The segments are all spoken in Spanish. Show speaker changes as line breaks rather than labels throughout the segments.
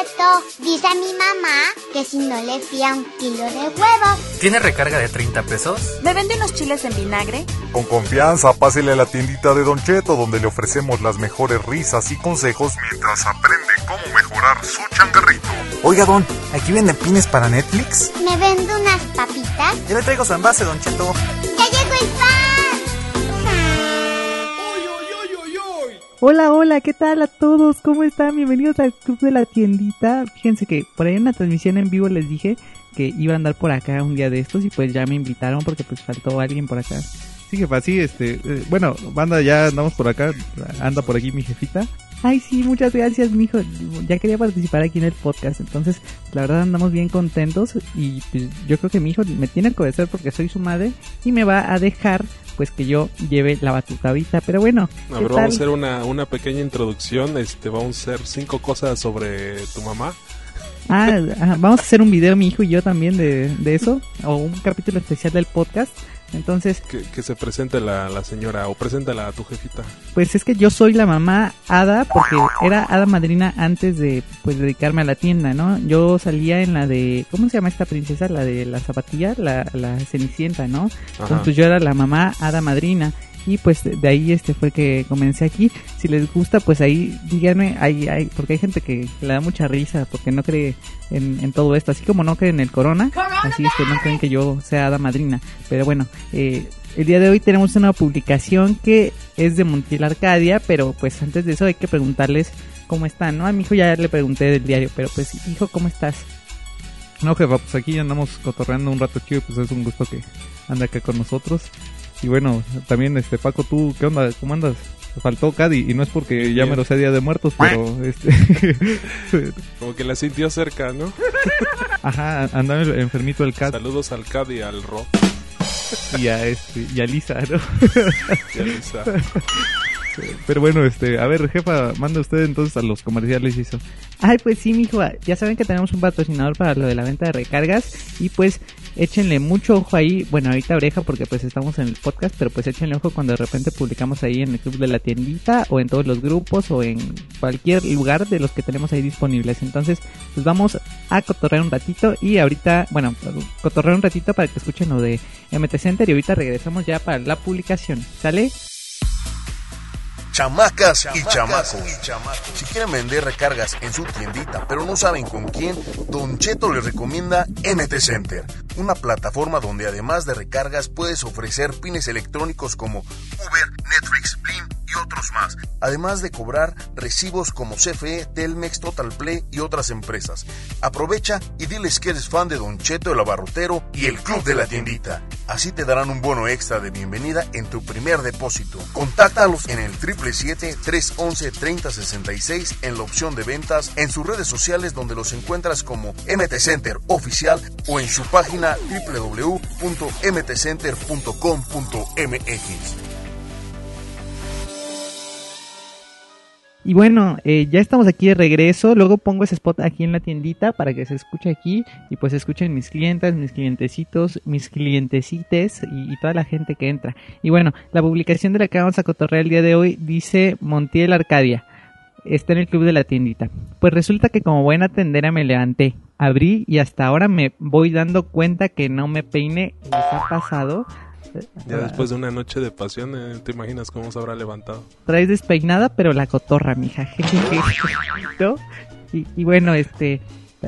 Cheto, dice mi mamá que si no le fía un kilo de huevo.
¿Tiene recarga de 30 pesos?
¿Me vende unos chiles en vinagre?
Con confianza, pásele a la tiendita de Don Cheto, donde le ofrecemos las mejores risas y consejos mientras aprende cómo mejorar su changarrito.
Oiga, Don, ¿aquí venden pines para Netflix?
¿Me vende unas papitas?
Yo le traigo su envase, Don Cheto.
Hola, hola, ¿qué tal a todos? ¿Cómo están? Bienvenidos al Club de la Tiendita. Fíjense que por ahí en la transmisión en vivo les dije que iba a andar por acá un día de estos y pues ya me invitaron porque pues faltó alguien por acá.
Sí, jefa, sí, este, eh, bueno, banda, ya andamos por acá, anda por aquí mi jefita.
Ay, sí, muchas gracias, mijo. Ya quería participar aquí en el podcast, entonces la verdad andamos bien contentos y pues yo creo que mi hijo me tiene que obedecer porque soy su madre y me va a dejar pues que yo lleve la batuta ahorita, pero bueno.
A ver, vamos a hacer una, una pequeña introducción, este, vamos a hacer cinco cosas sobre tu mamá.
Ah, ajá, vamos a hacer un video mi hijo y yo también de, de eso, o un capítulo especial del podcast. Entonces,
Que, que se presente la, la señora o preséntala a tu jefita.
pues es que yo soy la mamá hada porque era hada madrina antes de pues dedicarme a la tienda, ¿no? Yo salía en la de ¿cómo se llama esta princesa? La de la zapatilla, la, la cenicienta, ¿no? Entonces
Ajá.
yo era la mamá hada madrina y pues de ahí este fue que comencé aquí. Si les gusta, pues ahí díganme, hay, hay, porque hay gente que le da mucha risa porque no cree en, en todo esto, así como no creen en el corona, así es que no creen que yo sea hada madrina. Pero bueno, eh, el día de hoy tenemos una publicación que es de Montiel Arcadia, pero pues antes de eso hay que preguntarles cómo están, ¿no? A mi hijo ya le pregunté del diario, pero pues hijo, ¿cómo estás?
No, jefa, pues aquí andamos cotorreando un rato chido, pues es un gusto que anda acá con nosotros. Y bueno, también, este, Paco, ¿tú qué onda? ¿Cómo andas? Faltó Cadi, y no es porque ya me lo sé Día de Muertos, pero, este,
Como que la sintió cerca, ¿no?
ajá, andaba enfermito el Cad
Saludos al Cad y al Ro.
y a, este, y a Lisa, ¿no?
y a Lisa.
Pero bueno, este, a ver, jefa, manda usted entonces a los comerciales y eso.
Ay, pues sí, mijo, ya saben que tenemos un patrocinador para lo de la venta de recargas y pues échenle mucho ojo ahí, bueno, ahorita oreja porque pues estamos en el podcast, pero pues échenle ojo cuando de repente publicamos ahí en el club de la tiendita o en todos los grupos o en cualquier lugar de los que tenemos ahí disponibles. Entonces, pues vamos a cotorrear un ratito y ahorita, bueno, cotorrear un ratito para que escuchen lo de MT Center y ahorita regresamos ya para la publicación. ¿Sale?
Chamacas y chamacos. Si quieren vender recargas en su tiendita, pero no saben con quién, Don Cheto les recomienda MT Center, una plataforma donde además de recargas puedes ofrecer pines electrónicos como Uber, Netflix, Blim y otros más, además de cobrar recibos como CFE, Telmex, Total Play y otras empresas. Aprovecha y diles que eres fan de Don Cheto el abarrotero y el club de la tiendita. Así te darán un bono extra de bienvenida en tu primer depósito. Contáctalos en el 777-311-3066 en la opción de ventas, en sus redes sociales donde los encuentras como MT Center Oficial o en su página www.mtcenter.com.mx.
Y bueno, eh, ya estamos aquí de regreso. Luego pongo ese spot aquí en la tiendita para que se escuche aquí y pues escuchen mis clientes, mis clientecitos, mis clientecites y, toda la gente que entra. Y bueno, la publicación de la que vamos a cotorrear el día de hoy dice Montiel Arcadia. Está en el club de la tiendita. Pues resulta que como buena tendera me levanté, abrí y hasta ahora me voy dando cuenta que no me peiné. ¿Les ha pasado?
Ya después de una noche de pasión, eh, ¿te imaginas cómo se habrá levantado?
traes despeinada, pero la cotorra, mija. ¿No? Y, y bueno, este.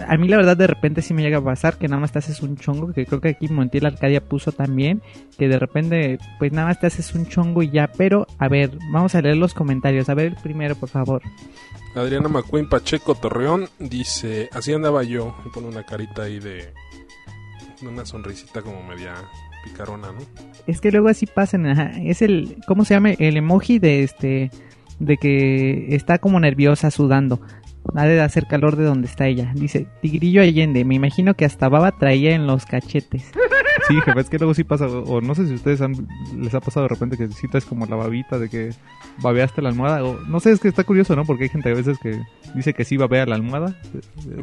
A mí la verdad de repente sí me llega a pasar que nada más te haces un chongo, que creo que aquí Montiel Arcadia puso también, que de repente pues nada más te haces un chongo y ya, pero a ver, vamos a leer los comentarios, a ver el primero por favor.
Adriana McQueen Pacheco Torreón dice, así andaba yo, y pone una carita ahí de, de una sonrisita como media picarona, ¿no?
Es que luego así pasan, ajá, es el, ¿cómo se llama? El emoji de este, de que está como nerviosa, sudando. Ha de hacer calor de donde está ella. Dice, Tigrillo Allende, me imagino que hasta baba traía en los cachetes.
Sí, jefa, es que luego sí pasa, o, o no sé si ustedes han, les ha pasado de repente que si traes como la babita de que babeaste la almohada, o no sé, es que está curioso, ¿no? Porque hay gente a veces que dice que sí babea la almohada.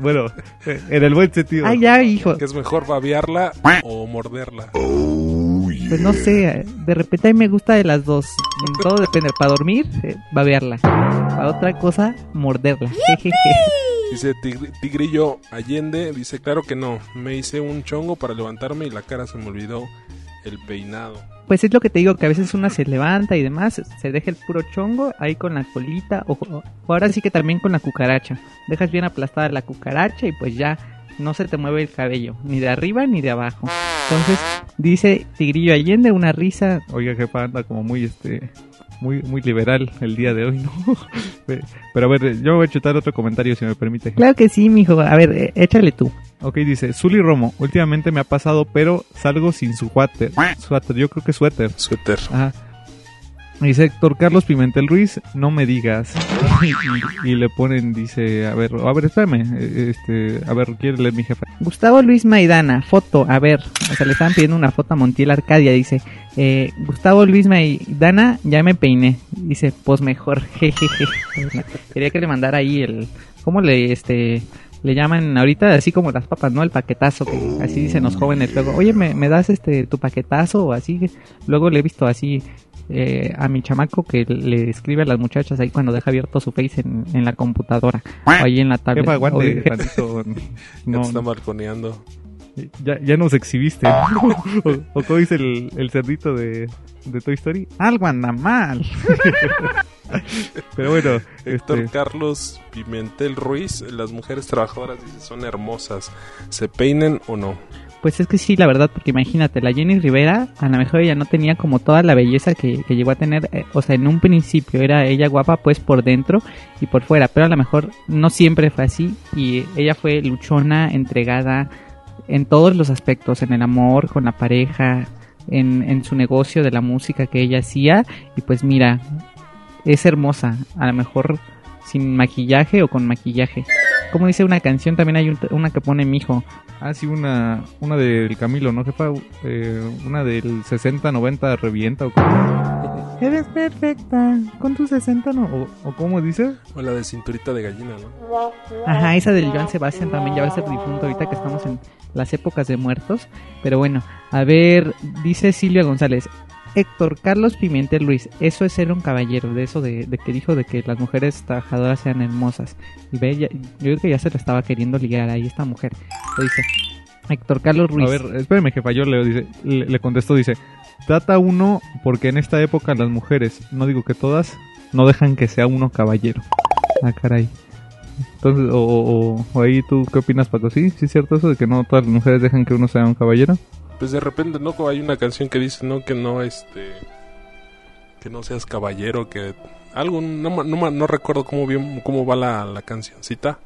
Bueno, en el buen sentido.
Ah, ya, hijo.
Que es mejor babearla o morderla.
Pues no sé, de repente a mí me gusta de las dos. Todo depende. Para dormir, eh, babearla. Para otra cosa, morderla. Jejeje.
Dice Tigr- Tigrillo Allende, dice, claro que no, me hice un chongo para levantarme y la cara se me olvidó el peinado.
Pues es lo que te digo, que a veces una se levanta y demás, se deja el puro chongo ahí con la colita, o, o ahora sí que también con la cucaracha. Dejas bien aplastada la cucaracha y pues ya no se te mueve el cabello, ni de arriba ni de abajo. Entonces, dice Tigrillo Allende, una risa.
Oiga, jefa, anda como muy, este, muy, muy liberal el día de hoy, ¿no? Pero a ver, yo voy a chutar otro comentario si me permite.
Claro que sí, mijo. A ver, eh, échale tú.
Ok, dice, Zuli Romo, últimamente me ha pasado, pero salgo sin su suéter. Suéter, yo creo que suéter.
Suéter.
Ajá. Dice Héctor Carlos Pimentel Ruiz, no me digas. y, le ponen, dice, a ver, a ver, espérame, eh, este, a ver, quiere leer mi jefa.
Gustavo Luis Maidana, foto, a ver, o sea, le estaban pidiendo una foto a Montiel Arcadia, dice, eh, Gustavo Luis Maidana, ya me peiné, dice, pues mejor, jejeje. Quería que le mandara ahí el, ¿cómo le, este, le llaman ahorita así como las papas, ¿no? El paquetazo, que así dicen los jóvenes luego, oye, ¿me, me das este, tu paquetazo? O así, luego le he visto así, eh, a mi chamaco que le escribe a las muchachas ahí cuando deja abierto su face en, en la computadora o ahí en la tablet.
Jefa, aguante
Oye,
tantito,
Ya
no,
te está balconeando.
ya, ya nos exhibiste. o, o como dice el, el cerdito de, de Toy Story, algo anda mal. Pero bueno,
Héctor
este,
Carlos Pimentel Ruiz, las mujeres trabajadoras dice, son hermosas. ¿Se peinen o no?
Pues es que sí, la verdad, porque imagínate, la Jenny Rivera, a lo mejor ella no tenía como toda la belleza que, que llegó a tener, eh, o sea, en un principio era ella guapa pues por dentro y por fuera, pero a lo mejor no siempre fue así y ella fue luchona, entregada en todos los aspectos, en el amor, con la pareja, en, en su negocio de la música que ella hacía y pues mira, es hermosa, a lo mejor sin maquillaje o con maquillaje. Como dice una canción, también hay un- una que pone mi hijo.
ah, sí, una, una del Camilo, ¿no, jefa? Eh, una del 60-90 revienta o cómo. Eres perfecta, con tu 60 no. O, o cómo dice.
O la de cinturita de gallina, ¿no?
Ajá, esa del Joan Sebastián también ya va a ser difunto ahorita que estamos en las épocas de muertos. Pero bueno, a ver, dice Silvia González. Héctor Carlos Pimentel Ruiz, eso es ser un caballero, de eso de, de que dijo de que las mujeres trabajadoras sean hermosas. Y ve, ya- yo creo que ya se la estaba queriendo ligar ahí esta mujer. Lo dice Héctor Carlos Ruiz.
A ver, espérame, jefa, yo leo, dice, le, le contestó, dice, trata uno porque en esta época las mujeres, no digo que todas, no dejan que sea uno caballero. Ah, caray. Entonces, o, o- o ahí tú, ¿qué opinas, Paco? ¿Sí? ¿Sí es cierto eso de que no todas las mujeres dejan que uno sea un caballero?
Pues de repente, ¿no? Hay una canción que dice, ¿no? Que no, este... Que no seas caballero, que... Algo, no, no, no recuerdo cómo, bien, cómo va la, la cancioncita.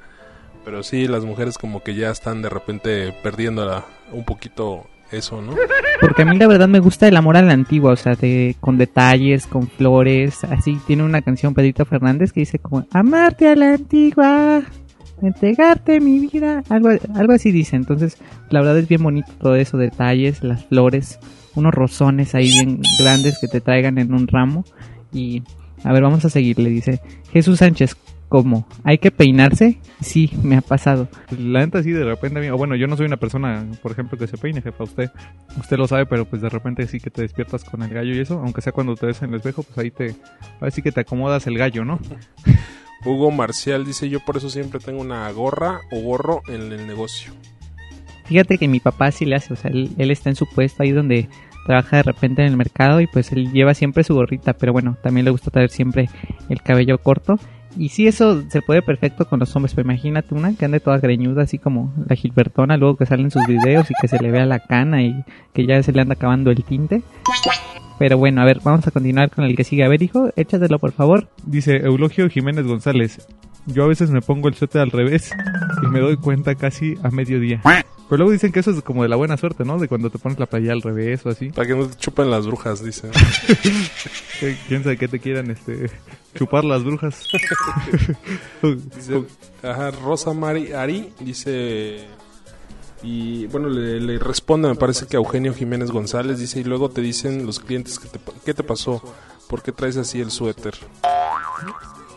Pero sí, las mujeres como que ya están de repente perdiendo la- un poquito eso, ¿no?
Porque a mí la verdad me gusta el amor a la antigua, o sea, de, con detalles, con flores, así. Tiene una canción Pedrito Fernández que dice como, amarte a la antigua, entregarte mi vida, algo, algo así dice. Entonces, la verdad es bien bonito todo eso, detalles, las flores, unos rosones ahí bien grandes que te traigan en un ramo. Y, a ver, vamos a seguir, le dice Jesús Sánchez, ¿cómo? ¿Hay que peinarse? Sí, me ha pasado.
La neta sí, de repente a mí, o bueno, yo no soy una persona, por ejemplo, que se peine, jefa, usted, usted lo sabe, pero pues de repente sí que te despiertas con el gallo y eso, aunque sea cuando te ves en el espejo, pues ahí te, ahí sí que te acomodas el gallo, ¿no?
Hugo Marcial dice, yo por eso siempre tengo una gorra o gorro en el negocio.
Fíjate que mi papá sí le hace, o sea, él, está en su puesto ahí donde trabaja de repente en el mercado y pues él lleva siempre su gorrita, pero bueno, también le gusta traer siempre el cabello corto. Y sí, eso se puede perfecto con los hombres, pero imagínate una que ande toda greñuda, así como la Gilbertona, luego que salen sus videos y que se le vea la cana y que ya se le anda acabando el tinte. Pero bueno, a ver, vamos a continuar con el que sigue. A ver, hijo, échatelo por favor.
Dice Eulogio Jiménez González, yo a veces me pongo el suéter al revés y me doy cuenta casi a mediodía. Pero luego dicen que eso es como de la buena suerte, ¿no? De cuando te pones la playa al revés o así.
Para que no te chupen las brujas, dice.
¿Quién sabe qué te quieran este chupar las brujas?
Dice, ajá, Rosa Mari Ari dice y bueno le, le responde me parece que a Eugenio Jiménez González dice y luego te dicen los clientes que te, qué te pasó ¿por qué traes así el suéter?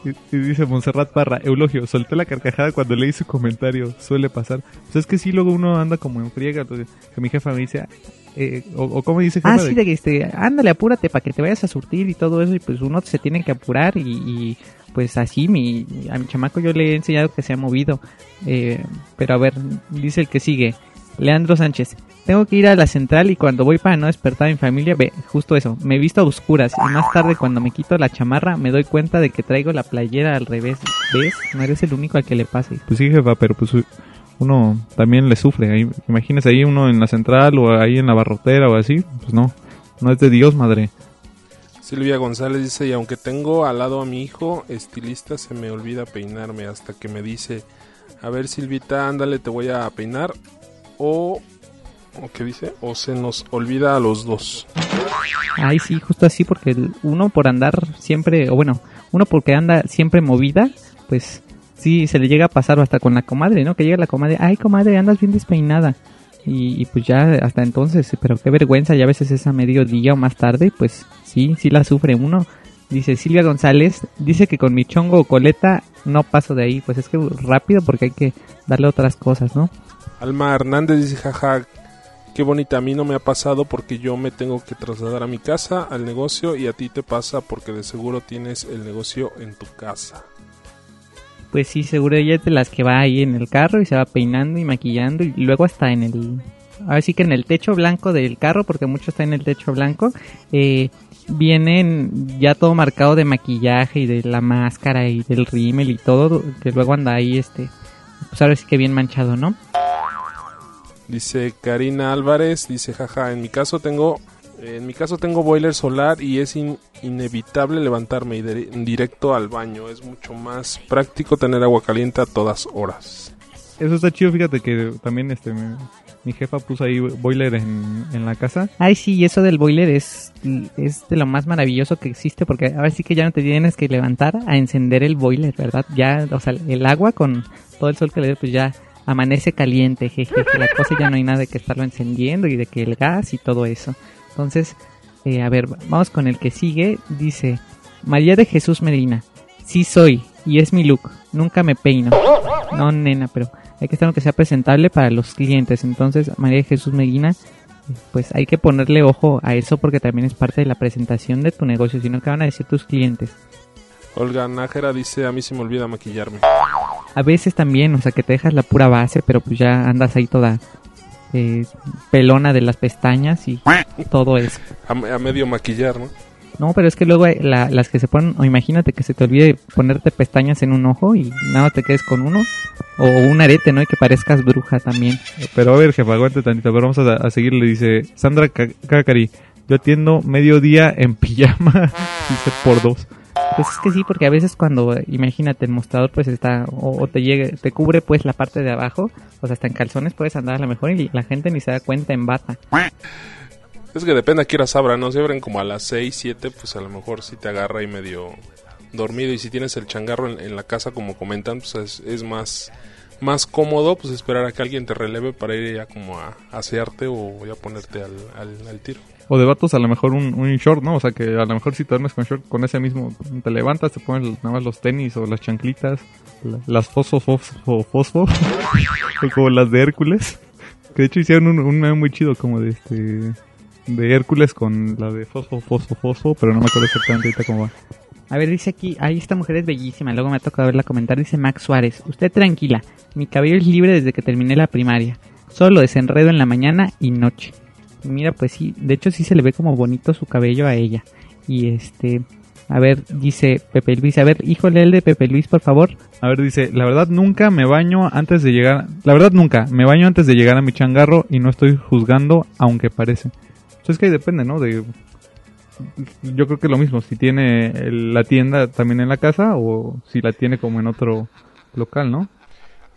Y, y dice Montserrat Parra, Eulogio, solté la carcajada cuando leí su comentario, suele pasar. Pues es que sí, luego uno anda como en friega, entonces, que mi jefa me dice, eh, o, o como dice jefa
Ah,
de-
sí, de que este, ándale, apúrate para que te vayas a surtir y todo eso, y pues uno se tiene que apurar y, y, pues así, mi, a mi chamaco yo le he enseñado que se ha movido. Eh, pero a ver, dice el que sigue. Leandro Sánchez. Tengo que ir a la central y cuando voy para no despertar a mi familia, ve, justo eso, me he visto a oscuras y más tarde cuando me quito la chamarra me doy cuenta de que traigo la playera al revés. ¿Ves? No eres el único al que le pase.
Pues sí, jefa, pero pues uno también le sufre. Imagínese ahí uno en la central o ahí en la barrotera o así. Pues no, no es de Dios, madre.
Silvia González dice, y aunque tengo al lado a mi hijo, estilista, se me olvida peinarme hasta que me dice, a ver Silvita, ándale, te voy a peinar. O, ¿o qué dice? O se nos olvida a los dos.
Ay, sí, justo así, porque uno por andar siempre, o bueno, uno porque anda siempre movida, pues sí, se le llega a pasar hasta con la comadre, ¿no? Que llega la comadre, ay, comadre, andas bien despeinada. Y, pues ya hasta entonces, pero qué vergüenza, ya a veces es a mediodía o más tarde, pues sí, sí la sufre uno. Dice Silvia González, dice que con mi chongo o coleta no paso de ahí, pues es que rápido porque hay que darle otras cosas, ¿no?
Alma Hernández dice, jaja, qué bonita, a mí no me ha pasado porque yo me tengo que trasladar a mi casa, al negocio, y a ti te pasa porque de seguro tienes el negocio en tu casa.
Pues sí, seguro ella es de las que va ahí en el carro y se va peinando y maquillando y luego hasta en el... Ahora sí que en el techo blanco del carro, porque mucho está en el techo blanco, eh, vienen ya todo marcado de maquillaje y de la máscara y del rímel y todo, que luego anda ahí este... Pues ahora sí que bien manchado, ¿no?
Dice Karina Álvarez, dice, jaja, en mi caso tengo... En mi caso tengo boiler solar y es in- inevitable levantarme y directo al baño. Es mucho más práctico tener agua caliente a todas horas.
Eso está chido, fíjate que también este mi, mi jefa puso ahí boiler en, en la casa.
Ay, sí, y eso del boiler es, es de lo más maravilloso que existe porque ahora sí que ya no te tienes que levantar a encender el boiler, ¿verdad? Ya, o sea, el agua con todo el sol que le dé, pues ya amanece caliente, jeje, que la cosa ya no hay nada de que estarlo encendiendo y de que el gas y todo eso. Entonces, eh, a ver, vamos con el que sigue. Dice, María de Jesús Medina, sí soy y es mi look, nunca me peino. No, nena, pero hay que estar que sea presentable para los clientes. Entonces, María de Jesús Medina, pues hay que ponerle ojo a eso porque también es parte de la presentación de tu negocio, sino que van a decir tus clientes.
Olga Nájera dice, a mí se me olvida maquillarme.
A veces también, o sea, que te dejas la pura base, pero pues ya andas ahí toda eh, pelona de las pestañas y todo eso.
A, a medio maquillar, ¿no?
No, pero es que luego hay la- las que se ponen, o imagínate que se te olvide ponerte pestañas en un ojo y nada te quedes con uno, o un arete, ¿no? Y que parezcas bruja también.
Pero a ver, jefa, aguante tantito, pero vamos a, a seguirle. Dice Sandra Ca- Cacari, yo atiendo mediodía en pijama, dice por dos.
Pues es que sí, porque a veces cuando, imagínate, el mostrador pues está, o, o te llegue, te cubre pues la parte de abajo, o sea, hasta en calzones puedes andar a lo mejor y la gente ni se da cuenta en bata.
Es que depende a qué horas abran, ¿no? Si abren como a las 6, 7, pues a lo mejor sí te agarra ahí medio dormido. Y si tienes el changarro en, la casa, como comentan, pues es, es más, más cómodo pues esperar a que alguien te releve para ir ya como a asearte o ya ponerte al, al tiro.
O de vatos a lo mejor un, un short, ¿no? O sea que a lo mejor si te duermes con short, con ese mismo, te levantas, te pones nada más los tenis o las chanclitas, la- las fosfo fosfo fosfo, o como las de Hércules. Que de hecho hicieron un, un meme muy chido como de este, de Hércules con la de fosfo fosfo fosfo, pero no me acuerdo exactamente ahorita cómo va.
A ver, dice aquí, ay, esta mujer es bellísima, luego me ha tocado verla comentar, dice Max Suárez, usted tranquila, mi cabello es libre desde que terminé la primaria, solo desenredo en la mañana y noche. Mira, pues sí, de hecho sí se le ve como bonito su cabello a ella. Y este, a ver, dice Pepe Luis, a ver, híjole el de Pepe Luis, por favor.
A ver, dice, la verdad nunca me baño antes de llegar, la verdad nunca, me baño antes de llegar a mi changarro y no estoy juzgando, aunque parece. Entonces es que depende, ¿no? De, yo creo que lo mismo, si tiene la tienda también en la casa o si la tiene como en otro local, ¿no?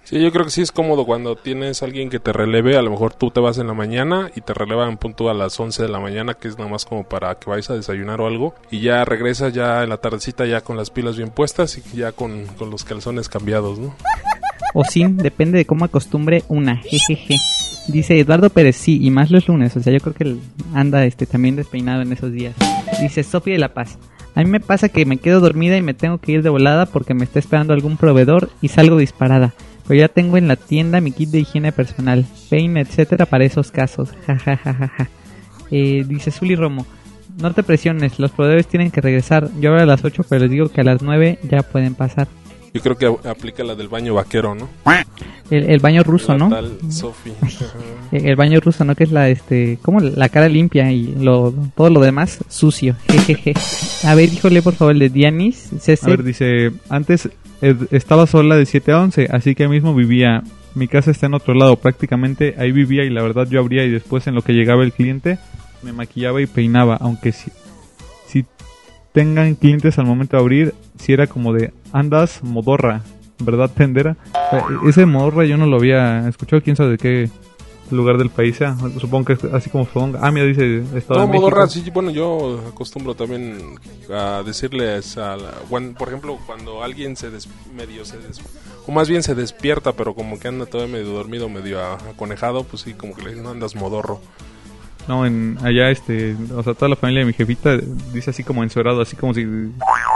Sí, yo creo que sí es cómodo cuando tienes alguien que te releve. A lo mejor tú te vas en la mañana y te relevan punto a las 11 de la mañana, que es nada más como para que vayas a desayunar o algo. Y ya regresas ya en la tardecita ya con las pilas bien puestas y ya con, con los calzones cambiados, ¿no?
O sí, depende de cómo acostumbre una, jejeje. Dice Eduardo Pérez, sí, y más los lunes, o sea, yo creo que anda este también despeinado en esos días. Dice Sofía de la Paz, a mí me pasa que me quedo dormida y me tengo que ir de volada porque me está esperando algún proveedor y salgo disparada. Pero ya tengo en la tienda mi kit de higiene personal, peine, etcétera para esos casos. Ja, ja, ja, ja, ja. Eh, dice Zuli Romo, no te presiones, los proveedores tienen que regresar. Yo ahora a las 8, pero les digo que a las 9 ya pueden pasar.
Yo creo que a- aplica la del baño vaquero, ¿no?
El, el baño ruso,
La
¿no?
tal Sofi. Ajá.
El el baño ruso, ¿no? Que es la, este, como la cara limpia y lo, todo lo demás sucio. Jejeje. A ver, híjole, por favor, el de Dianis,
A
CC.
ver, dice, antes estaba sola de 7 a 11, así que mismo vivía. Mi casa está en otro lado, prácticamente ahí vivía y la verdad yo abría y después en lo que llegaba el cliente me maquillaba y peinaba, aunque si, si tengan clientes al momento de abrir, si era como de andas modorra, ¿verdad, tendera? Eh, Ese modorra yo no lo había escuchado, quién sabe de qué lugar del país sea, supongo que es así como Fodonga. Ah, mira, dice Estado
No,
de México.
sí, bueno, yo acostumbro también a decirles a la, por ejemplo, cuando alguien se des, medio se des, o más bien se despierta, pero como que anda todavía medio dormido, medio aconejado, pues sí, como que le dicen, "No, andas modorro.
No, en allá, este, o sea, toda la familia de mi jefita dice así como encerado, así como si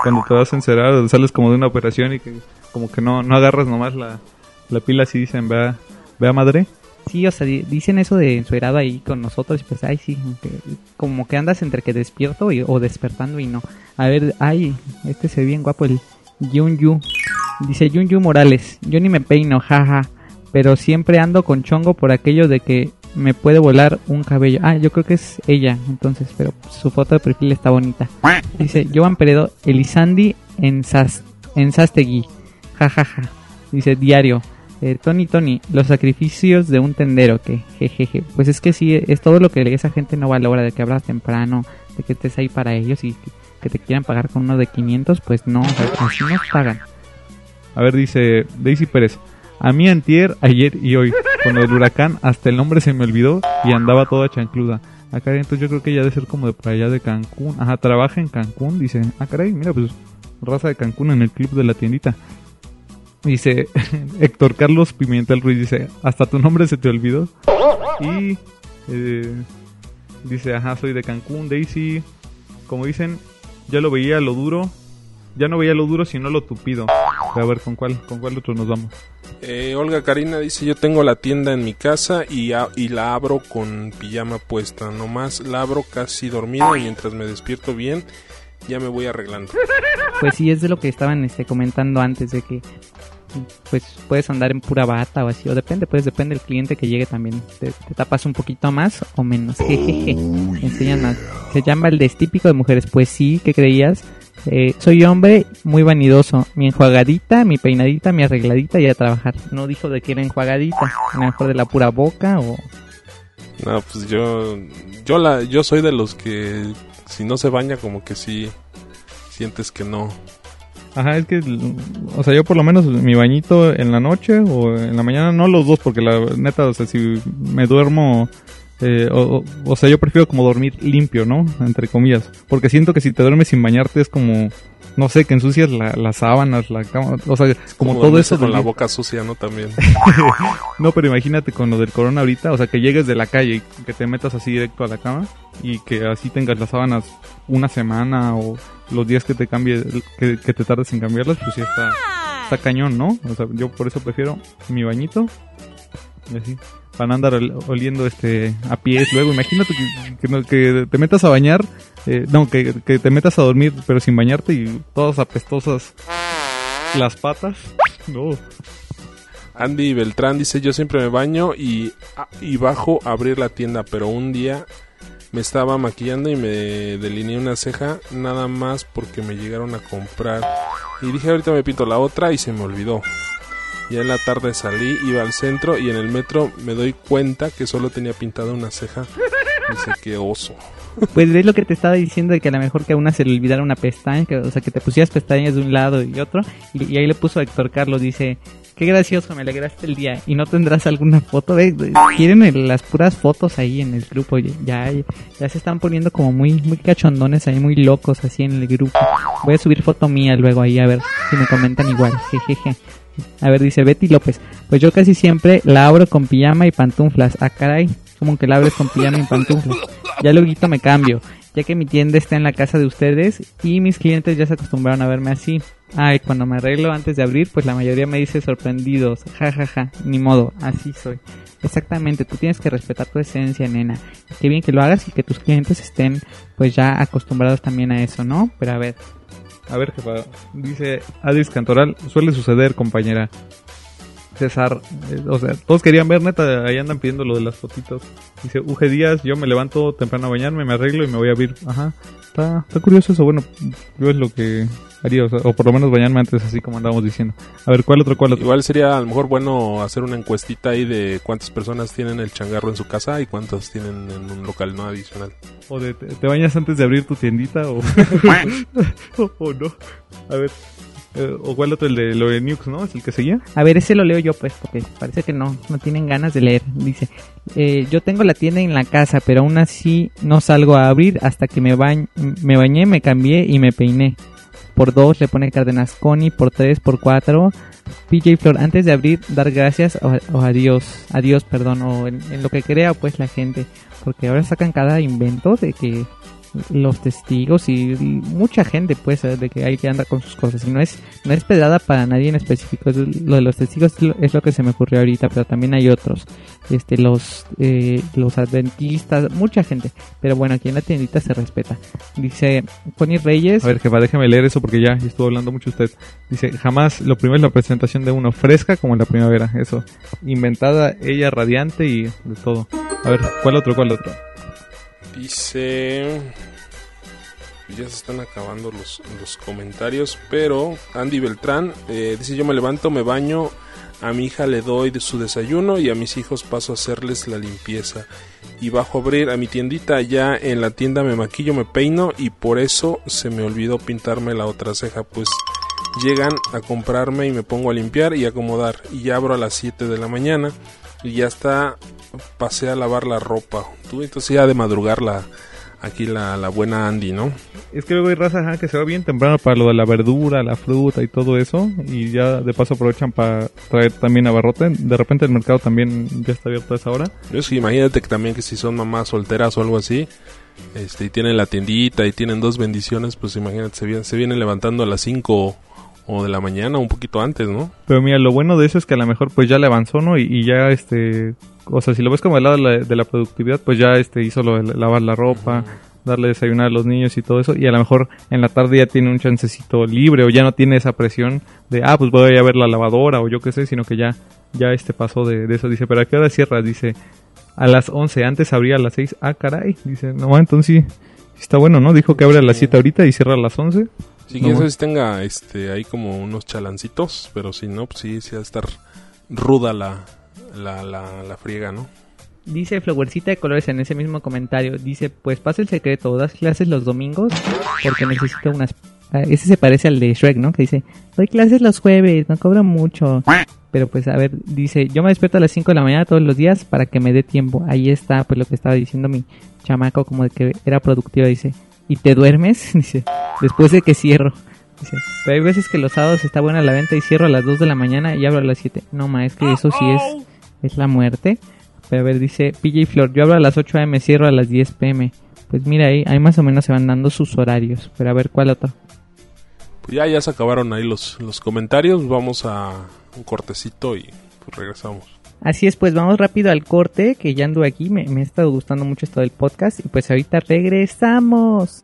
cuando te vas a encerar sales como de una operación y que como que no, no agarras nomás la, la pila así dicen, vea, vea madre.
Sí, o sea, di- dicen eso de ensuerado ahí con nosotros pues, ay, sí, como que, andas entre que despierto o despertando y no. A ver, ay, este se ve bien guapo, el Yun Yu. Dice Yun Yu Morales, yo ni me peino, jaja, pero siempre ando con chongo por aquello de que me puede volar un cabello. Ah, yo creo que es ella, entonces, pero su foto de perfil está bonita. Dice Joan Peredo, Elizandi en, Sas, en Sastegui, jajaja. Dice diario, eh, Tony, Tony, los sacrificios de un tendero, que jejeje. Pues es que sí, es todo lo que esa gente no valora, de que hablas temprano, de que estés ahí para ellos y que, te quieran pagar con uno de 500, pues no, o sea, así nos pagan.
A ver, dice Daisy Pérez, a mí antier, ayer y hoy, con el huracán, hasta el nombre se me olvidó y andaba toda chancluda. Ah, caray, entonces yo creo que ya debe ser como de por allá de Cancún. Ajá, trabaja en Cancún, dice. Ah, caray, mira, pues raza de Cancún en el club de la tiendita. Dice Héctor Carlos Pimentel Ruiz, dice, hasta tu nombre se te olvidó. Y eh, dice, ajá, soy de Cancún, Daisy. Como dicen, ya lo veía lo duro. Ya no veía lo duro, sino lo tupido. A ver, ¿con cuál, con cuál otro nos vamos?
Eh, Olga Karina dice, yo tengo la tienda en mi casa y, a- y la abro con pijama puesta. Nomás la abro casi dormida y mientras me despierto bien, ya me voy arreglando.
Pues sí, es de lo que estaban este, comentando antes, de que pues puedes andar en pura bata o así, o depende, pues depende del cliente que llegue también. Te, te tapas un poquito más o menos. Jejeje. Enseñan más. Se llama el destípico de mujeres. Pues sí, ¿qué creías? Eh, soy hombre muy vanidoso. Mi enjuagadita, mi peinadita, mi arregladita y a trabajar. No dijo de que era enjuagadita. A lo mejor de la pura boca o...
No, pues yo, yo la, yo soy de los que si no se baña como que sí sientes que no.
Ajá, es que, o sea, yo por lo menos mi bañito en la noche o en la mañana, no los dos, porque la neta, o sea, si me duermo, eh, o, sea, yo prefiero como dormir limpio, ¿no? Entre comillas, porque siento que si te duermes sin bañarte es como, no sé, que ensucias la- las sábanas, la cama, o sea, como, todo eso.
con la boca sucia, ¿no? También.
No, pero imagínate con lo del corona ahorita, o sea, que llegues de la calle y que te metas así directo a la cama y que así tengas las sábanas una semana o los días que te cambie, que, te tardes en cambiarlas, pues sí está, está cañón, ¿no? O sea, yo por eso prefiero mi bañito para andar ol- oliendo este a pies luego. Imagínate que, te metas a bañar, eh, no, que, que te metas a dormir pero sin bañarte y todas apestosas las patas. No.
Andy Beltrán dice, yo siempre me baño y, y bajo a abrir la tienda, pero un día me estaba maquillando y me delineé una ceja nada más porque me llegaron a comprar. Y dije, ahorita me pinto la otra y se me olvidó. Ya en la tarde salí, iba al centro y en el metro me doy cuenta que solo tenía pintada una ceja. Dice, qué oso.
Pues ves lo que te estaba diciendo de que a lo mejor que a una se le olvidara una pestaña, que, o sea, que te pusieras pestañas de un lado y otro. Y, y ahí le puso a Héctor Carlos, dice, qué gracioso, me alegraste el día. Y no tendrás alguna foto, ¿ves? Quieren las puras fotos ahí en el grupo. Ya, ya se están poniendo como muy, muy cachondones ahí, muy locos así en el grupo. Voy a subir foto mía luego ahí a ver si me comentan igual. Jejeje. A ver, dice Betty López. Pues yo casi siempre la abro con pijama y pantuflas. Ah, caray. Como que la abres con pijama y pantuflas. Ya luego me cambio. Ya que mi tienda está en la casa de ustedes y mis clientes ya se acostumbraron a verme así. Ay, cuando me arreglo antes de abrir, pues la mayoría me dice sorprendidos, ja ja ja, ni modo, así soy. Exactamente, tú tienes que respetar tu esencia, nena. Qué bien que lo hagas y que tus clientes estén pues ya acostumbrados también a eso, ¿no? Pero a ver,
A ver, jefa, dice Adis Cantoral, suele suceder, compañera. César, eh, o sea, todos querían ver, neta, ahí andan pidiendo lo de las fotitos. Dice, Uge Díaz, yo me levanto temprano a bañarme, me arreglo y me voy a abrir. Ajá, está, está curioso eso, bueno, yo es lo que haría, o, sea, o por lo menos bañarme antes, así como andábamos diciendo. A ver, ¿cuál otro, cuál otro?
Igual sería a lo mejor bueno hacer una encuestita ahí de cuántas personas tienen el changarro en su casa y cuántas tienen en un local no adicional.
O de, ¿te, te bañas antes de abrir tu tiendita o, o, o no? A ver, eh, o cuál otro, el de lo de Nukes, ¿no? Es el que seguía.
A ver, ese lo leo yo, pues, porque parece que no, no tienen ganas de leer. Dice, eh, yo tengo la tienda en la casa, pero aún así no salgo a abrir hasta que me, bañ me bañé, me cambié y me peiné. Por dos le pone Cárdenas Connie, por tres, por cuatro. PJ Flor, antes de abrir, dar gracias o, o adiós, adiós, perdón, o en, en lo que crea pues la gente. Porque ahora sacan cada invento de que los testigos y mucha gente pues eh, de que hay que anda con sus cosas y no es no es pedrada para nadie en específico es lo de los testigos es lo- que se me ocurrió ahorita pero también hay otros este los eh, los adventistas mucha gente pero bueno aquí en la tiendita se respeta dice Connie Reyes
A ver, jefa, déjeme leer eso porque ya estuvo hablando mucho usted. Dice, jamás, lo primero es la presentación de uno fresca como en la primavera, eso. Inventada, ella radiante y de todo. A ver, ¿cuál otro, cuál otro?
Dice... Ya se están acabando los, los comentarios, pero Andy Beltrán eh, dice yo me levanto, me baño, a mi hija le doy de su desayuno y a mis hijos paso a hacerles la limpieza. Y bajo a abrir a mi tiendita, allá en la tienda me maquillo, me peino y por eso se me olvidó pintarme la otra ceja, pues llegan a comprarme y me pongo a limpiar y acomodar y ya abro a las 7 de la mañana y ya está pasé a lavar la ropa. Tú entonces ya de madrugar la aquí la, la buena Andy, ¿no?
Es que luego hay raza ajá, que se va bien temprano para lo de la verdura, la fruta y todo eso. Y ya de paso aprovechan para traer también abarrote. De repente el mercado también ya está abierto a esa hora.
Es que imagínate que también que si son mamás solteras o algo así, este, y tienen la tiendita y tienen dos bendiciones, pues imagínate, se vienen, se vienen levantando a las 5 o de la mañana, un poquito antes, ¿no?
Pero mira, lo bueno de eso es que a lo mejor pues ya le avanzó, ¿no? Y, y ya este... O sea, si lo ves como del lado de la, productividad, pues ya este hizo lo de lavar la ropa, darle desayunar a los niños y todo eso. Y a lo mejor en la tarde ya tiene un chancecito libre o ya no tiene esa presión de, ah, pues voy a ver la lavadora o yo qué sé, sino que ya, ya este pasó de, de eso. Dice, pero ¿a qué hora cierras? Dice, a las 11, antes abría a las 6. Ah, caray. Dice, no, entonces sí, está bueno, ¿no? Dijo que abre a las 7 ahorita y cierra a las 11.
Sí,
No,
si tenga este, ahí como unos chalancitos, pero si no, pues sí, sí va a estar ruda la, la, la, la friega, ¿no?
Dice Flowercita de Colores en ese mismo comentario. Dice, pues pasa el secreto, das clases los domingos porque necesito unas... Ah, ese se parece al de Shrek, ¿no? Que dice, doy clases los jueves, no cobro mucho. Pero pues a ver, dice, yo me despierto a las 5 de la mañana todos los días para que me dé tiempo. Ahí está, pues lo que estaba diciendo mi chamaco, como de que era productiva, dice. ¿Y te duermes? Dice, después de que cierro. Dice, pero hay veces que los sábados está buena la venta y cierro a las 2 de la mañana y abro a las 7. No, ma, es que eso sí es, es la muerte. Pero a ver, dice PJ Flor, yo abro a las 8 am, cierro a las 10 pm. Pues mira, ahí, ahí más o menos se van dando sus horarios. Pero a ver, ¿cuál otro?
Pues ya, ya se acabaron ahí los, los comentarios, vamos a un cortecito y pues regresamos.
Así es, pues vamos rápido al corte, que ya ando aquí, me, me ha estado gustando mucho esto del podcast. Y pues ahorita regresamos.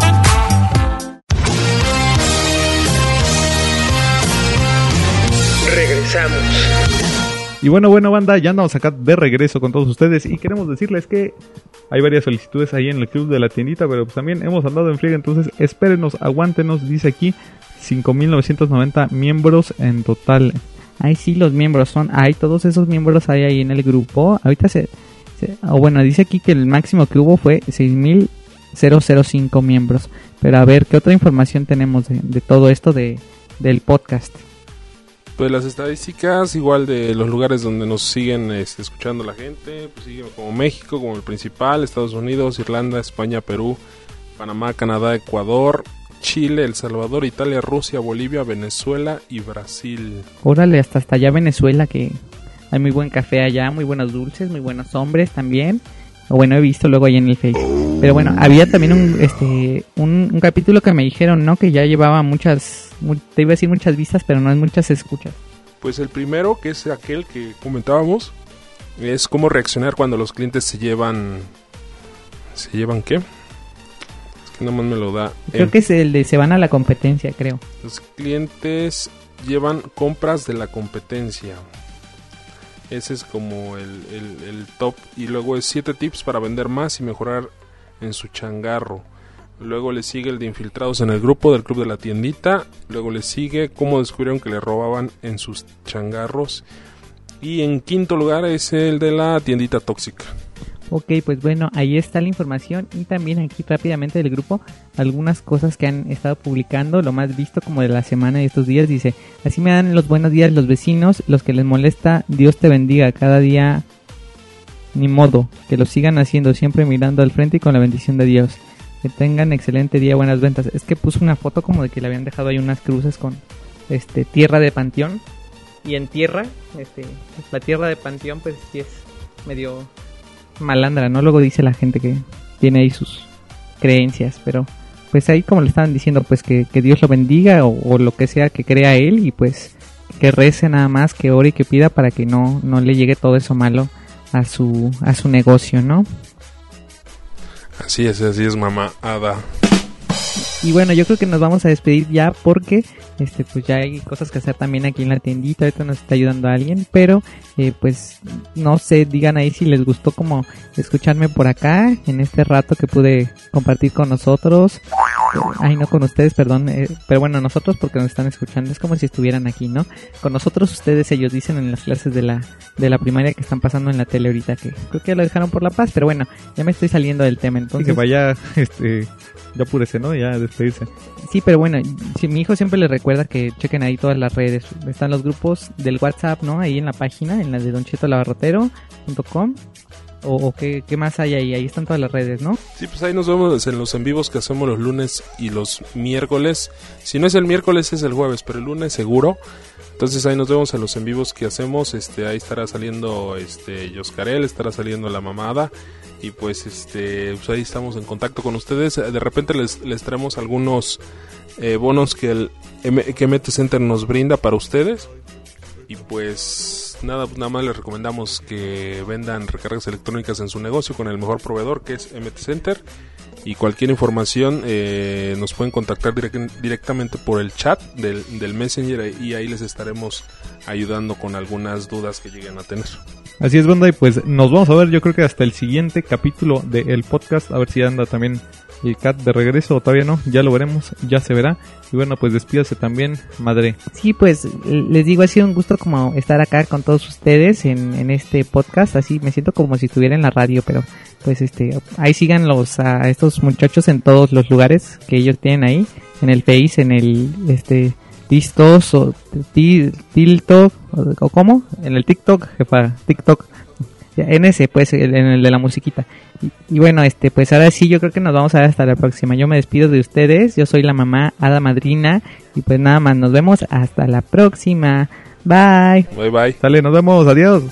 Regresamos.
Y bueno, bueno, banda, ya andamos acá de regreso con todos ustedes y queremos decirles que hay varias solicitudes ahí en el club de la tiendita, pero pues también hemos andado en friega, entonces espérenos, aguántenos, dice aquí 5.990 miembros en total.
Ay, sí, los miembros son. Hay todos esos miembros hay ahí en el grupo. Ahorita se. o bueno, dice aquí que el máximo que hubo fue 6.005 miembros. Pero a ver, ¿qué otra información tenemos de, de todo esto de, del podcast?
Pues las estadísticas, igual de los lugares donde nos siguen este, escuchando la gente, pues siguen como México, como el principal, Estados Unidos, Irlanda, España, Perú, Panamá, Canadá, Ecuador, Chile, El Salvador, Italia, Rusia, Bolivia, Venezuela y Brasil.
Órale, hasta hasta allá Venezuela que hay muy buen café allá, muy buenos dulces, muy buenos hombres también. O bueno, he visto luego ahí en el Face. Pero bueno, había también un este un, un capítulo que me dijeron, ¿no? Que ya llevaba muchas, mu- te iba a decir muchas vistas, pero no es muchas escuchas.
Pues el primero, que es aquel que comentábamos, es cómo reaccionar cuando los clientes se llevan... ¿Se llevan qué? Es que nada más me lo da.
Creo que es el de se van a la competencia, creo.
Los clientes llevan compras de la competencia. Ese es como el, el- top. Y luego es 7 tips para vender más y mejorar en su changarro. Luego le sigue el de infiltrados en el grupo del club de la tiendita. Luego le sigue cómo descubrieron que le robaban en sus changarros. Y en quinto lugar es el de la tiendita tóxica.
Ok, pues bueno, ahí está la información y también aquí rápidamente del grupo algunas cosas que han estado publicando, lo más visto como de la semana y estos días, dice, así me dan los buenos días los vecinos, los que les molesta, Dios te bendiga, cada día ni modo, que lo sigan haciendo siempre mirando al frente y con la bendición de Dios. Que tengan excelente día, buenas ventas. Es que puso una foto como de que le habían dejado ahí unas cruces con este tierra de panteón y en tierra, este, la tierra de panteón pues sí es medio malandra, ¿no? Luego dice la gente que tiene ahí sus creencias, pero pues ahí como le estaban diciendo, pues que, que Dios lo bendiga o, lo que sea que crea él y pues que rece nada más, que ore y que pida para que no, no le llegue todo eso malo a su, a su negocio, ¿no?
Así es, así es, mamá Ada.
Y bueno, yo creo que nos vamos a despedir ya porque este pues ya hay cosas que hacer también aquí en la tiendita, ahorita nos está ayudando alguien, pero eh, pues no sé, digan ahí si les gustó como escucharme por acá en este rato que pude compartir con nosotros. Ay, no con ustedes, perdón, eh, pero bueno, nosotros porque nos están escuchando, es como si estuvieran aquí, ¿no? Con nosotros ustedes, ellos dicen en las clases de la, de la primaria que están pasando en la tele ahorita, que creo que lo dejaron por la paz, pero bueno, ya me estoy saliendo del tema,
Y
entonces...
que vaya, este, ya apúrese, ¿no? Ya
Sí, pero bueno, si mi hijo siempre le recuerda que chequen ahí todas las redes. Están los grupos del WhatsApp, ¿no? Ahí en la página, en la de donchetolabarrotero.com. O, o qué, qué más hay ahí, ahí están todas las redes, ¿no?
Sí, pues ahí nos vemos en los en vivos que hacemos los lunes y los miércoles. Si no es el miércoles es el jueves, pero el lunes seguro. Entonces ahí nos vemos en los en vivos que hacemos. Este, ahí estará saliendo este Yoscarel, estará saliendo la mamada. Y pues este, pues ahí estamos en contacto con ustedes. De repente les, les traemos algunos eh, bonos que el que MT Center nos brinda para ustedes. Y pues nada, nada más les recomendamos que vendan recargas electrónicas en su negocio con el mejor proveedor que es MT Center. Y cualquier información eh, nos pueden contactar direct- directamente por el chat del, del Messenger y ahí les estaremos ayudando con algunas dudas que lleguen a tener.
Así es, banda, y pues nos vamos a ver, yo creo que hasta el siguiente capítulo del podcast, a ver si anda también el cat de regreso o todavía no, ya lo veremos, ya se verá. Y bueno, pues despídase también, madre.
Sí, pues les digo, ha sido un gusto como estar acá con todos ustedes en, en este podcast. Así me siento como si estuviera en la radio, pero pues este, ahí sigan los, a estos muchachos en todos los lugares que ellos tienen ahí, en el Face, en el, este, Tistos o ti- Tiltok o, cómo? En el TikTok, jefa, TikTok. En ese, pues, en el de la musiquita. Y, y bueno, este, pues ahora sí, yo creo que nos vamos a ver hasta la próxima. Yo me despido de ustedes. Yo soy la mamá Ada Madrina. Y pues nada más, nos vemos hasta la próxima. Bye.
Bye bye.
Sale, nos vemos, adiós.